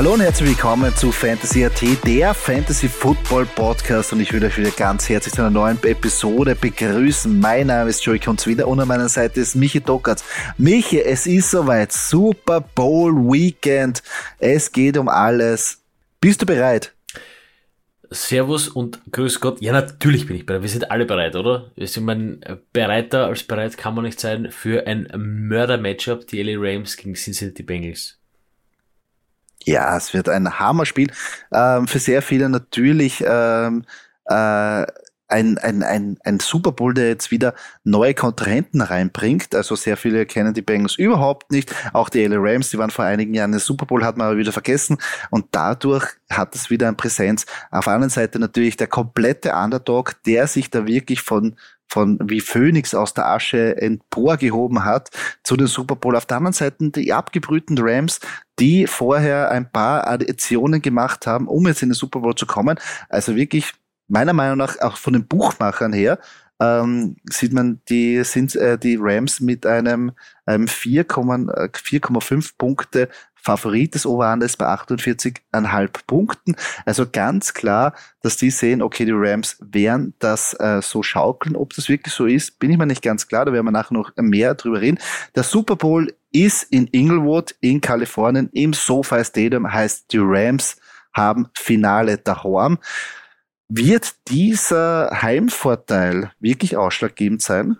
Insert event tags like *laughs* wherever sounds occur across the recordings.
Hallo und herzlich willkommen zu Fantasy AT, der Fantasy Football Podcast und ich will euch wieder ganz herzlich zu einer neuen Episode begrüßen. Mein Name ist Joey Kunz wieder und an meiner Seite ist Michi Dockertz. Michi, es ist soweit, Super Bowl Weekend, es geht um alles. Bist du bereit? Servus und Grüß Gott. Ja, natürlich bin ich bereit. Wir sind alle bereit, oder? Ich meine, bereiter als bereit kann man nicht sein für ein Mörder-Matchup, die LA Rams gegen Cincinnati Bengals. Ja, es wird ein Hammerspiel. Ähm, für sehr viele natürlich ähm, äh, ein, ein, ein, ein Super Bowl, der jetzt wieder neue Kontrahenten reinbringt. Also sehr viele kennen die Bengals überhaupt nicht. Auch die LA Rams, die waren vor einigen Jahren im Super Bowl, hat man aber wieder vergessen. Und dadurch hat es wieder ein Präsenz. Auf der anderen Seite natürlich der komplette Underdog, der sich da wirklich von von wie Phoenix aus der Asche emporgehoben hat zu den Super Bowl. Auf der anderen Seite die abgebrühten Rams, die vorher ein paar Additionen gemacht haben, um jetzt in den Super Bowl zu kommen. Also wirklich meiner Meinung nach auch von den Buchmachern her ähm, sieht man, die sind äh, die Rams mit einem, einem 4,5 äh, Punkte Favorit des Overhandels bei 48,5 Punkten. Also ganz klar, dass die sehen, okay, die Rams werden das äh, so schaukeln. Ob das wirklich so ist, bin ich mir nicht ganz klar. Da werden wir nachher noch mehr drüber reden. Der Super Bowl ist in Inglewood in Kalifornien im SoFi Stadium, heißt die Rams haben Finale daheim. Wird dieser Heimvorteil wirklich ausschlaggebend sein?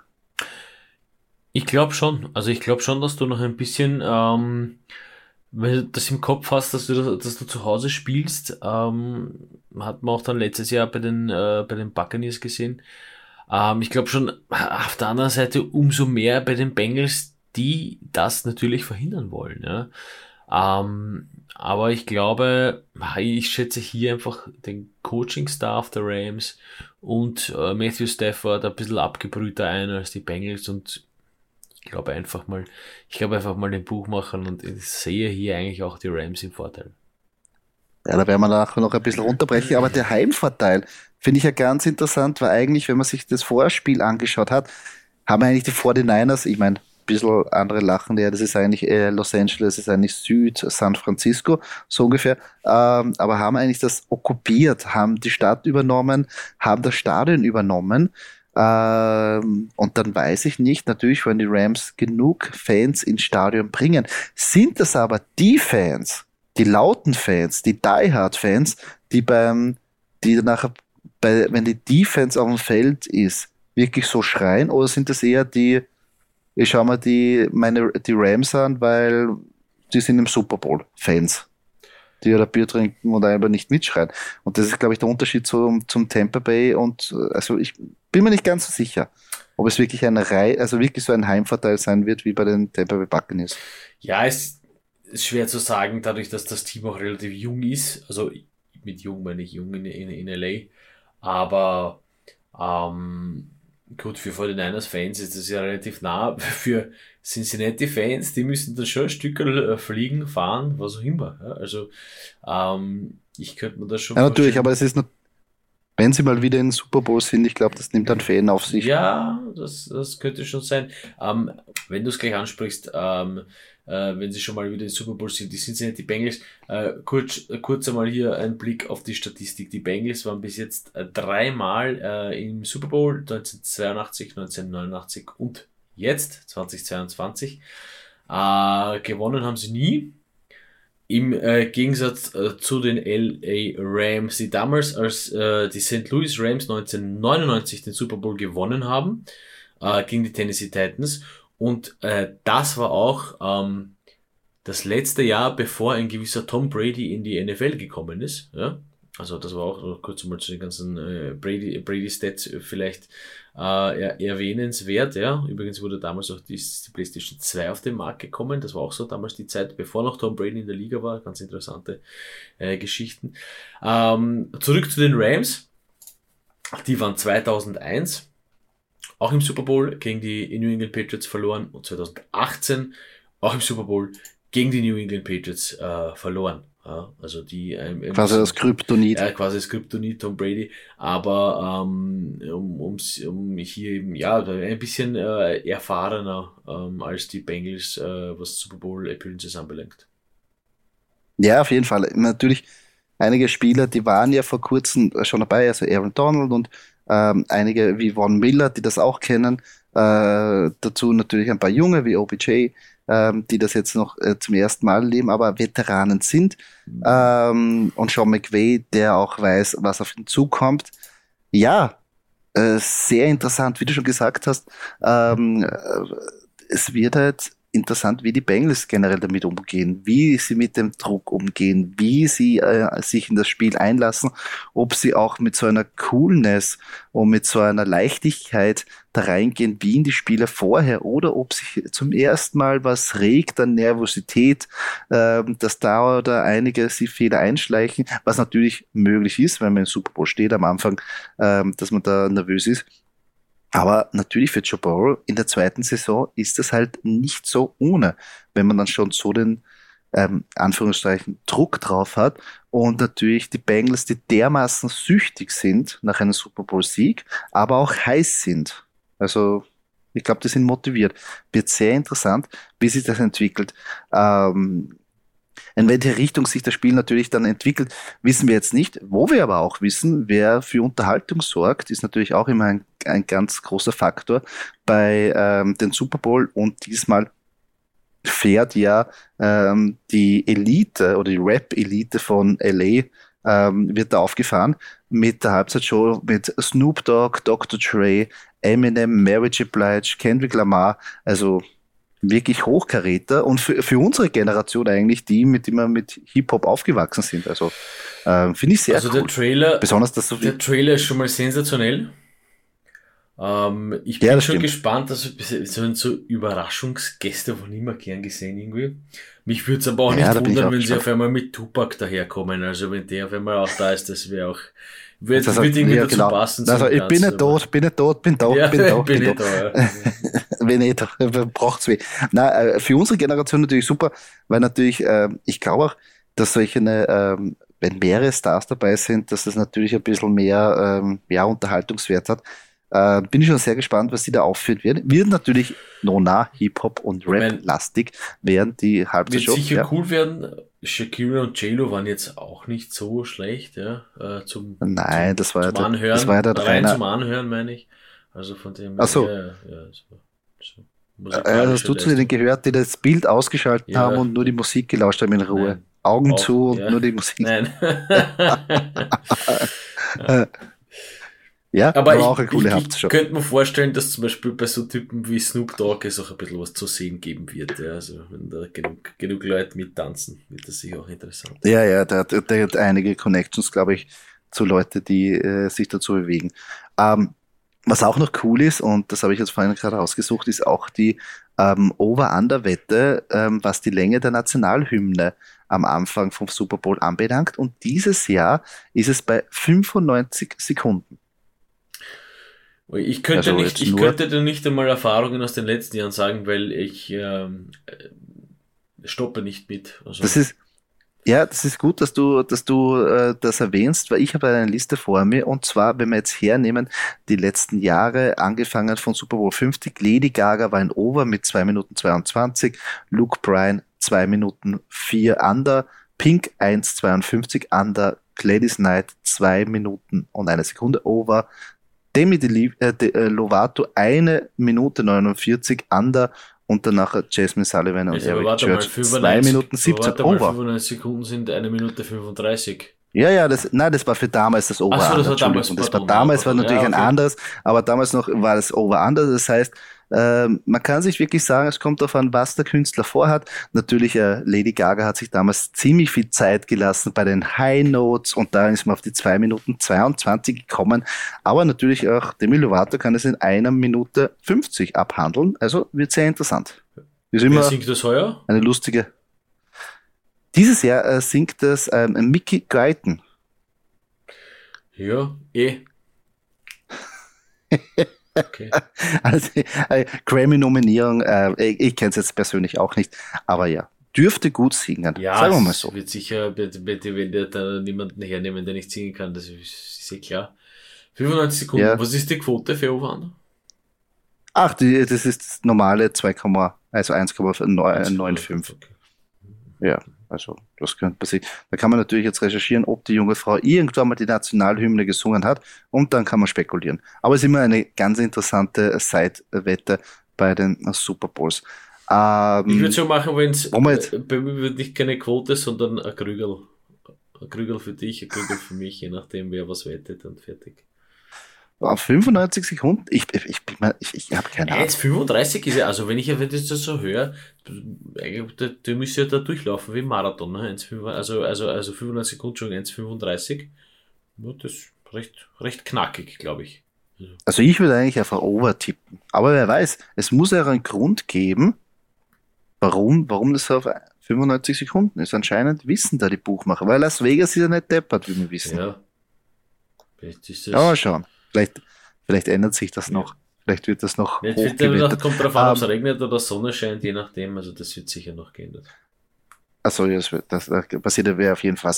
Ich glaube schon. Also ich glaube schon, dass du noch ein bisschen, ähm, wenn du das im Kopf hast, dass du, dass du zu Hause spielst, ähm, hat man auch dann letztes Jahr bei den, äh, bei den Buccaneers gesehen. Ähm, ich glaube schon, auf der anderen Seite umso mehr bei den Bengals, die das natürlich verhindern wollen. Ja. Ähm, aber ich glaube, ich schätze hier einfach den Coaching-Staff der Rams und äh, Matthew Stafford ein bisschen abgebrühter ein als die Bengals und ich glaube einfach mal, ich glaube einfach mal den Buchmachern und ich sehe hier eigentlich auch die Rams im Vorteil. Ja, da werden wir nachher noch ein bisschen runterbrechen, aber der Heimvorteil finde ich ja ganz interessant, weil eigentlich, wenn man sich das Vorspiel angeschaut hat, haben eigentlich die 49ers, ich meine, bisschen andere lachen, ja, das ist eigentlich äh, Los Angeles, das ist eigentlich Süd San Francisco, so ungefähr, ähm, aber haben eigentlich das okkupiert, haben die Stadt übernommen, haben das Stadion übernommen. Ähm, und dann weiß ich nicht, natürlich wenn die Rams genug Fans ins Stadion bringen. Sind das aber die Fans, die lauten Fans, die Die Hard Fans, die beim, die nachher, bei, wenn die Defense auf dem Feld ist, wirklich so schreien, oder sind das eher die, ich schaue mir die, meine, die Rams an, weil die sind im Super Bowl Fans, die ja Bier trinken und einfach nicht mitschreien. Und das ist, glaube ich, der Unterschied zum, zum Tampa Bay und also ich bin mir nicht ganz so sicher, ob es wirklich ein Rei also wirklich so ein Heimvorteil sein wird wie bei den Tampa Bay Buccaneers. Ja, es ist schwer zu sagen, dadurch, dass das Team auch relativ jung ist. Also mit jung meine ich jung in, in, in LA. Aber ähm, Gut, für 49ers-Fans ist das ja relativ nah. *laughs* Für Cincinnati-Fans, die müssen dann schon ein Stück äh, fliegen, fahren, was auch immer. Also, ähm, ich könnte mir das schon. Ja, natürlich, aber es ist nur, wenn sie mal wieder in Super Bowl sind, ich glaube, das nimmt dann Fan auf sich. Ja, das, das könnte schon sein. Ähm, wenn du es gleich ansprichst, ähm, äh, wenn sie schon mal wieder in Super Bowl sind. Die Cincinnati Bengals, äh, kurz, äh, kurz einmal hier ein Blick auf die Statistik. Die Bengals waren bis jetzt äh, dreimal äh, im Super Bowl, 1982, 1989 und jetzt, 2022. Äh, gewonnen haben sie nie. Im äh, Gegensatz äh, zu den LA Rams, die damals als äh, die St. Louis Rams 1999 den Super Bowl gewonnen haben, äh, gegen die Tennessee Titans und äh, das war auch ähm, das letzte Jahr, bevor ein gewisser Tom Brady in die NFL gekommen ist. Ja? Also das war auch kurz mal zu den ganzen äh, Brady, Brady Stats vielleicht äh, erwähnenswert. Ja? Übrigens wurde damals auch die, die PlayStation 2 auf den Markt gekommen. Das war auch so damals die Zeit, bevor noch Tom Brady in der Liga war. Ganz interessante äh, Geschichten. Ähm, zurück zu den Rams. Die waren 2001 auch im Super Bowl gegen die New England Patriots verloren und 2018 auch im Super Bowl gegen die New England Patriots äh, verloren. Ja, also die ähm, quasi das Kryptonit. Ja, quasi das Kryptonit Tom Brady. Aber ähm, um, um, um hier eben ja ein bisschen äh, erfahrener ähm, als die Bengals, äh, was Super Bowl Appearances anbelangt. Ja, auf jeden Fall. Natürlich einige Spieler, die waren ja vor kurzem schon dabei, also Aaron Donald und ähm, einige wie Von Miller, die das auch kennen. Äh, dazu natürlich ein paar Junge wie OBJ, ähm, die das jetzt noch äh, zum ersten Mal leben, aber Veteranen sind. Ähm, und Sean McVay, der auch weiß, was auf ihn zukommt. Ja, äh, sehr interessant, wie du schon gesagt hast. Ähm, äh, es wird halt interessant, wie die Bengals generell damit umgehen, wie sie mit dem Druck umgehen, wie sie äh, sich in das Spiel einlassen, ob sie auch mit so einer Coolness und mit so einer Leichtigkeit da reingehen wie in die Spiele vorher oder ob sich zum ersten Mal was regt an Nervosität, äh, dass da oder einige sie Fehler einschleichen, was natürlich möglich ist, wenn man im Super Bowl steht am Anfang, äh, dass man da nervös ist. Aber natürlich für Joe Burrow in der zweiten Saison ist es halt nicht so ohne, wenn man dann schon so den ähm, Anführungsstrichen Druck drauf hat und natürlich die Bengals, die dermaßen süchtig sind nach einem Super Bowl Sieg, aber auch heiß sind. Also ich glaube, die sind motiviert. Wird sehr interessant, wie sich das entwickelt. Ähm, in welche Richtung sich das Spiel natürlich dann entwickelt, wissen wir jetzt nicht. Wo wir aber auch wissen, wer für Unterhaltung sorgt, ist natürlich auch immer ein, ein ganz großer Faktor bei ähm, den Super Bowl und diesmal fährt ja ähm, die Elite oder die Rap-Elite von LA ähm, wird da aufgefahren mit der Halbzeitshow mit Snoop Dogg, Dr. Dre, Eminem, Mary J. Blige, Kendrick Lamar, also wirklich Hochkaräter und für, für unsere Generation eigentlich die, mit die wir mit Hip-Hop aufgewachsen sind. Also äh, finde ich sehr also cool. Der Trailer, Besonders dass so der Trailer ist schon mal sensationell. Ähm, ich bin Ja, das schon stimmt. gespannt, also so, so Überraschungsgäste von immer gern gesehen irgendwie. Mich würde es aber auch Ja, nicht bin wundern, auch wenn sie gespannt. auf einmal mit Tupac daherkommen. Also wenn der auf einmal auch da ist, das wäre auch, wird, Also, wird irgendwie ja, dazu genau. passen. Also ich bin nicht tot, bin nicht tot, bin da, Ja, bin *laughs* da, bin bin ich da. Ja. *laughs* Wenn nicht, *laughs* braucht's weh. Na, äh, für unsere Generation natürlich super, weil natürlich, äh, ich glaube auch, dass solche, ähm, wenn mehrere Stars dabei sind, dass es natürlich ein bisschen mehr, ähm, ja, Unterhaltungswert hat. Äh, bin ich schon sehr gespannt, was sie da aufführen werden. Wird natürlich Nona, Hip-Hop und Rap-lastig während die Wird Halbzeitshow. sicher Ja. cool werden. Shakira und JLo waren jetzt auch nicht so schlecht, ja, äh, zum, Nein, zum, das war ja der- Anhören. das war ja der rein zum Anhören, meine ich. Also von dem Ach so. Ja, ja, so, so. Äh, hast du zu denen gehört, die das Bild ausgeschaltet Ja. haben und nur die Musik gelauscht haben in Ruhe? Nein. Augen Auch, zu und ja. nur die Musik. Nein. Ja, *laughs* *laughs* Aber ich, auch eine coole ich, ich könnte mir vorstellen, dass zum Beispiel bei so Typen wie Snoop Dogg es auch ein bisschen was zu sehen geben wird. Ja. Also wenn da genug, genug Leute mittanzen, wird das sicher auch interessant. Ja, ja, der, der, der hat einige Connections, glaube ich, zu Leuten, die äh, sich dazu bewegen. Ähm, was auch noch cool ist, und das habe ich jetzt vorhin gerade rausgesucht, ist auch die ähm, Over-Under-Wette, ähm, was die Länge der Nationalhymne am Anfang vom Super Bowl anbelangt. Und dieses Jahr ist es bei 95 Sekunden. Ich könnte, Also nicht, ich könnte dir nicht einmal Erfahrungen aus den letzten Jahren sagen, weil ich ähm, äh, stoppe nicht mit. Also, Das ist, ja, das ist gut, dass du, dass du äh, das erwähnst, weil ich habe eine Liste vor mir. Und zwar, wenn wir jetzt hernehmen, die letzten Jahre, angefangen von Super Bowl 50, Lady Gaga war ein Over mit 2 Minuten 22, Luke Bryan 2 Minuten 4 Under, Pink 1,52 Under, Gladys Knight 2 Minuten und eine Sekunde Over, Demi Deli- äh, De, äh, Lovato eine Minute 49 Under und danach Jasmine Sullivan und also, Eric mal, Church 2 95 Minuten aber 17 warte mal, Over. 95 Sekunden sind eine Minute 35. Ja, ja, das, nein, das war für damals das Over Ach so, das war damals. Das war damals war natürlich Ja, ein okay. anderes, aber damals noch war das Over Under. Das heißt, ähm, man kann sich wirklich sagen, es kommt darauf an, was der Künstler vorhat. Natürlich, äh, Lady Gaga hat sich damals ziemlich viel Zeit gelassen bei den High Notes und da ist man auf die 2 Minuten 22 gekommen. Aber natürlich auch Demi Lovato kann es in einer Minute 50 abhandeln. Also wird sehr interessant. Ist Wer immer singt das heuer? eine lustige. Dieses Jahr äh, singt das ähm, Mickey Guyton. Ja, eh. *laughs* Okay. *laughs* Also, äh, Grammy-Nominierung, äh, ich, ich kenne es jetzt persönlich auch nicht, aber ja, dürfte gut singen, Ja, sagen wir mal so. wird sicher, wenn der da niemanden hernehmen, der nicht singen kann, das ist, ist eh klar. 95 Sekunden, Ja. was ist die Quote für Over-Under? Ach, die, das ist das normale 2, also 1,95. Okay. Ja. Also das könnte passieren. Da kann man natürlich jetzt recherchieren, ob die junge Frau irgendwann mal die Nationalhymne gesungen hat und dann kann man spekulieren. Aber es ist immer eine ganz interessante Side-Wette bei den Super Bowls. Ähm, ich würde so machen, wenn es bei mir wird nicht keine Quote, sondern ein Krügel. Ein Krügel für dich, ein Krügel für mich, je nachdem wer was wettet und fertig. Auf 95 Sekunden? Ich, ich, ich, ich, habe keine Ahnung. Jetzt 35 ist ja, also wenn ich das so höre, du, du müsst ja da durchlaufen wie ein Marathon, ne? 1, also, also, also 95 Sekunden, schon 1,35. Das ist recht, recht knackig, glaube ich. Also ich würde eigentlich einfach over tippen. Aber wer weiß, es muss ja einen Grund geben, warum, warum das auf 95 Sekunden ist. Anscheinend wissen da die Buchmacher, weil Las Vegas ist ja nicht deppert, wie wir wissen. Ja. Ist das ja, mal schauen. Vielleicht, vielleicht ändert sich das noch. Vielleicht wird das noch. Jetzt wird kommt darauf an, ob es ähm, regnet oder Sonne scheint, je nachdem. Also das wird sicher noch geändert. Achso, das, das, passiert ja auf jeden Fall.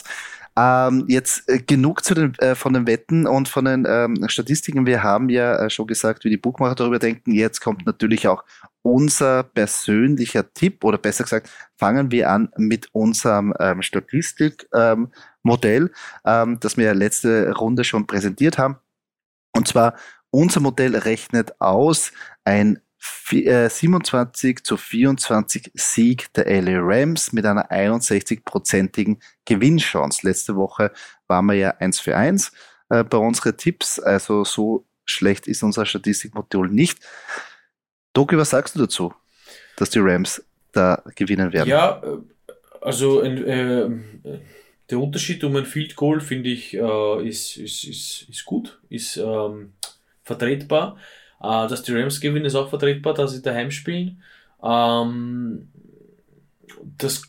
Ähm, jetzt äh, genug zu den, äh, von den Wetten und von den ähm, Statistiken. Wir haben ja äh, schon gesagt, wie die Buchmacher darüber denken. Jetzt kommt natürlich auch unser persönlicher Tipp oder besser gesagt, fangen wir an mit unserem ähm, Statistikmodell, ähm, das wir letzte Runde schon präsentiert haben. Und zwar, unser Modell rechnet aus ein 27 äh, zu 24 Sieg der LA Rams mit einer 61-prozentigen Gewinnchance. Letzte Woche waren wir ja 1 für 1 äh, bei unseren Tipps, also so schlecht ist unser Statistikmodell nicht. Doki, was sagst du dazu, dass die Rams da gewinnen werden? Ja, äh, also äh, der Unterschied um ein Field Goal finde ich äh, ist, ist, ist, ist gut, ist ähm, vertretbar. Äh, dass die Rams gewinnen, ist auch vertretbar, dass sie daheim spielen. Ähm, das,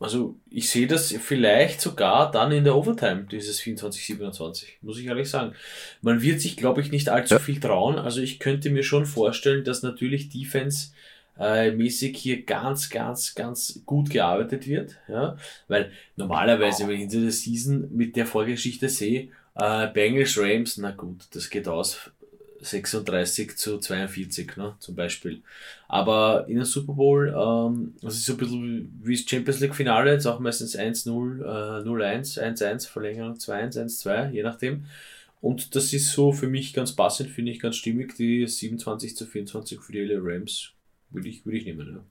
also ich sehe das vielleicht sogar dann in der Overtime, dieses 24-27, muss ich ehrlich sagen. Man wird sich, glaube ich, nicht allzu viel trauen. Also ich könnte mir schon vorstellen, dass natürlich Defense äh, mäßig hier ganz, ganz, ganz gut gearbeitet wird. Ja? Weil normalerweise, wenn ich hinter der Season mit der Vorgeschichte sehe, äh, Bengals Rams, na gut, das geht aus 36 zu 42, ne, zum Beispiel. Aber in der Super Bowl, ähm, das ist so ein bisschen wie das Champions League Finale, jetzt auch meistens 1-0, äh, 0-1, 1-1, Verlängerung 2-1, 1-2, je nachdem. Und das ist so für mich ganz passend, finde ich ganz stimmig, die 27 zu 24 für die LA Rams würde ich, würde ich nehmen, ja.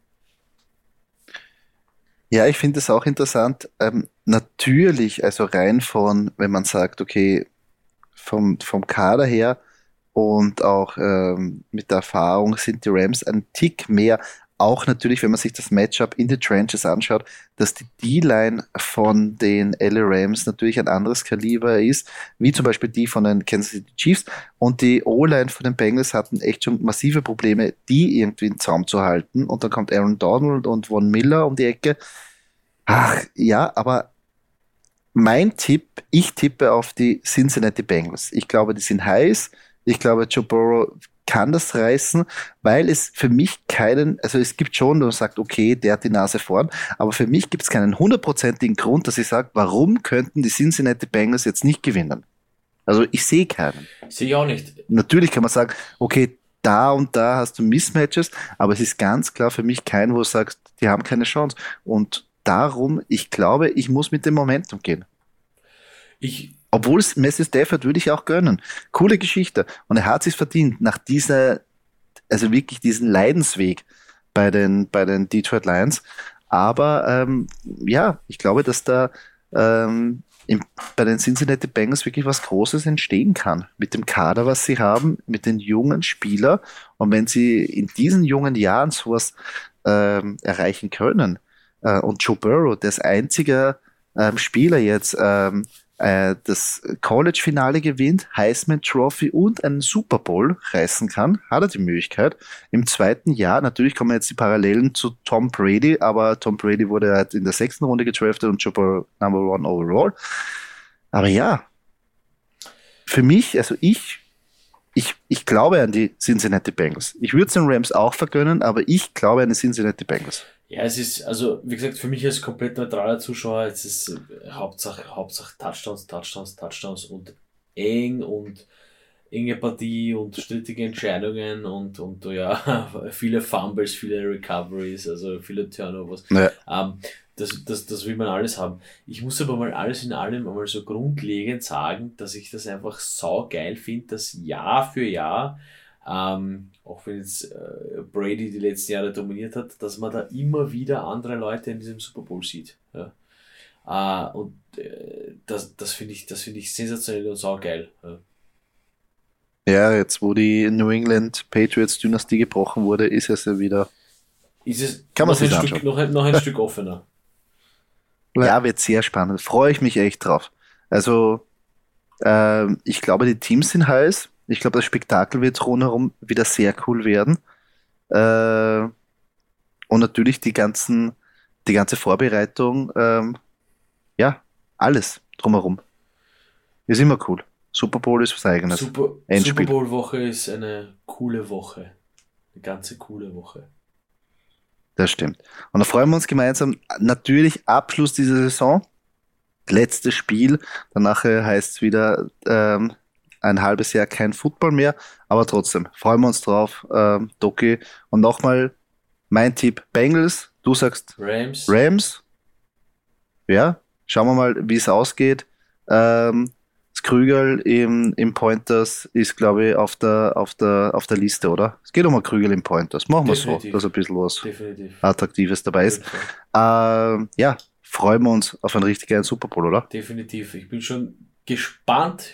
Ja, ich finde es auch interessant. Ähm, natürlich, also rein von, wenn man sagt, okay, vom, vom Kader her, und auch ähm, mit der Erfahrung sind die Rams ein Tick mehr. Auch natürlich, wenn man sich das Matchup in the Trenches anschaut, dass die D-Line von den LA Rams natürlich ein anderes Kaliber ist, wie zum Beispiel die von den Kansas City Chiefs. Und die O-Line von den Bengals hatten echt schon massive Probleme, die irgendwie in Zaum zu halten. Und dann kommt Aaron Donald und Von Miller um die Ecke. Ach, ja, aber mein Tipp, ich tippe auf die Cincinnati Bengals. Ich glaube, die sind heiß. Ich glaube, Joe Burrow kann das reißen, weil es für mich keinen, also es gibt schon, du sagst, okay, der hat die Nase vorn, aber für mich gibt es keinen hundertprozentigen Grund, dass ich sage, warum könnten die Cincinnati Bengals jetzt nicht gewinnen? Also ich sehe keinen. Sehe ich auch nicht. Natürlich kann man sagen, okay, da und da hast du Mismatches, aber es ist ganz klar für mich kein, wo du sagst, die haben keine Chance. Und darum, ich glaube, ich muss mit dem Momentum gehen. Ich, obwohl es Messi Stafford würde ich auch gönnen. Coole Geschichte. Und er hat sich verdient nach dieser, also wirklich diesen Leidensweg bei den, bei den Detroit Lions. Aber ähm, ja, ich glaube, dass da ähm, im, bei den Cincinnati Bengals wirklich was Großes entstehen kann. Mit dem Kader, was sie haben, mit den jungen Spielern. Und wenn sie in diesen jungen Jahren sowas ähm, erreichen können, äh, und Joe Burrow, das einzige ähm, Spieler jetzt, ähm, äh, das College-Finale gewinnt, Heisman Trophy und einen Super Bowl reißen kann, hat er die Möglichkeit. Im zweiten Jahr, natürlich kommen jetzt die Parallelen zu Tom Brady, aber Tom Brady wurde halt in der sechsten Runde gedraftet und Super Number One Overall. Aber ja, für mich, also ich, ich, ich glaube an die Cincinnati Bengals. Ich würde es den Rams auch vergönnen, aber ich glaube an die Cincinnati Bengals. Ja, es ist, also wie gesagt, für mich als komplett neutraler Zuschauer, es ist äh, Hauptsache, Hauptsache Touchdowns, Touchdowns, Touchdowns und eng und enge Partie und strittige Entscheidungen und, und ja, *laughs* viele Fumbles, viele Recoveries, also viele Turnovers. Ja. Ähm, das, das, das will man alles haben. Ich muss aber mal alles in allem einmal so grundlegend sagen, dass ich das einfach sau geil finde, dass Jahr für Jahr, ähm, auch wenn jetzt äh, Brady die letzten Jahre dominiert hat, dass man da immer wieder andere Leute in diesem Super Bowl sieht. Ja. Äh, und äh, das, das finde ich, das finde ich sensationell und sau geil. Ja. Ja, jetzt wo die New England Patriots Dynastie gebrochen wurde, ist es ja wieder. Ist es Kann man noch, ein sich Stück, noch, ein, noch ein Stück offener. *laughs* Ja, wird sehr spannend. Freue ich mich echt drauf. Also, ähm, ich glaube, die Teams sind heiß. Ich glaube, das Spektakel wird rundherum wieder sehr cool werden. Äh, und natürlich die ganzen, die ganze Vorbereitung, ähm, ja, alles drumherum. Ist immer cool. Super Bowl ist was eigenes. Super, Super. Bowl Woche ist eine coole Woche. Eine ganze coole Woche. Das stimmt. Und da freuen wir uns gemeinsam. Natürlich Abschluss dieser Saison. Letztes Spiel. Danach heißt es wieder ähm, ein halbes Jahr kein Football mehr. Aber trotzdem freuen wir uns drauf, ähm, Doki. Und nochmal mein Tipp Bengals. Du sagst Rams. Rams. Ja, schauen wir mal, wie es ausgeht. Ähm, das Krügel im, im Pointers ist, glaube ich, auf der, auf, der, auf der Liste, oder? Es geht um ein Krügel im Pointers. Machen wir so, dass ein bisschen was Definitiv. Attraktives dabei ist. Ähm, ja, freuen wir uns auf einen richtig geilen Super Bowl, oder? Definitiv. Ich bin schon gespannt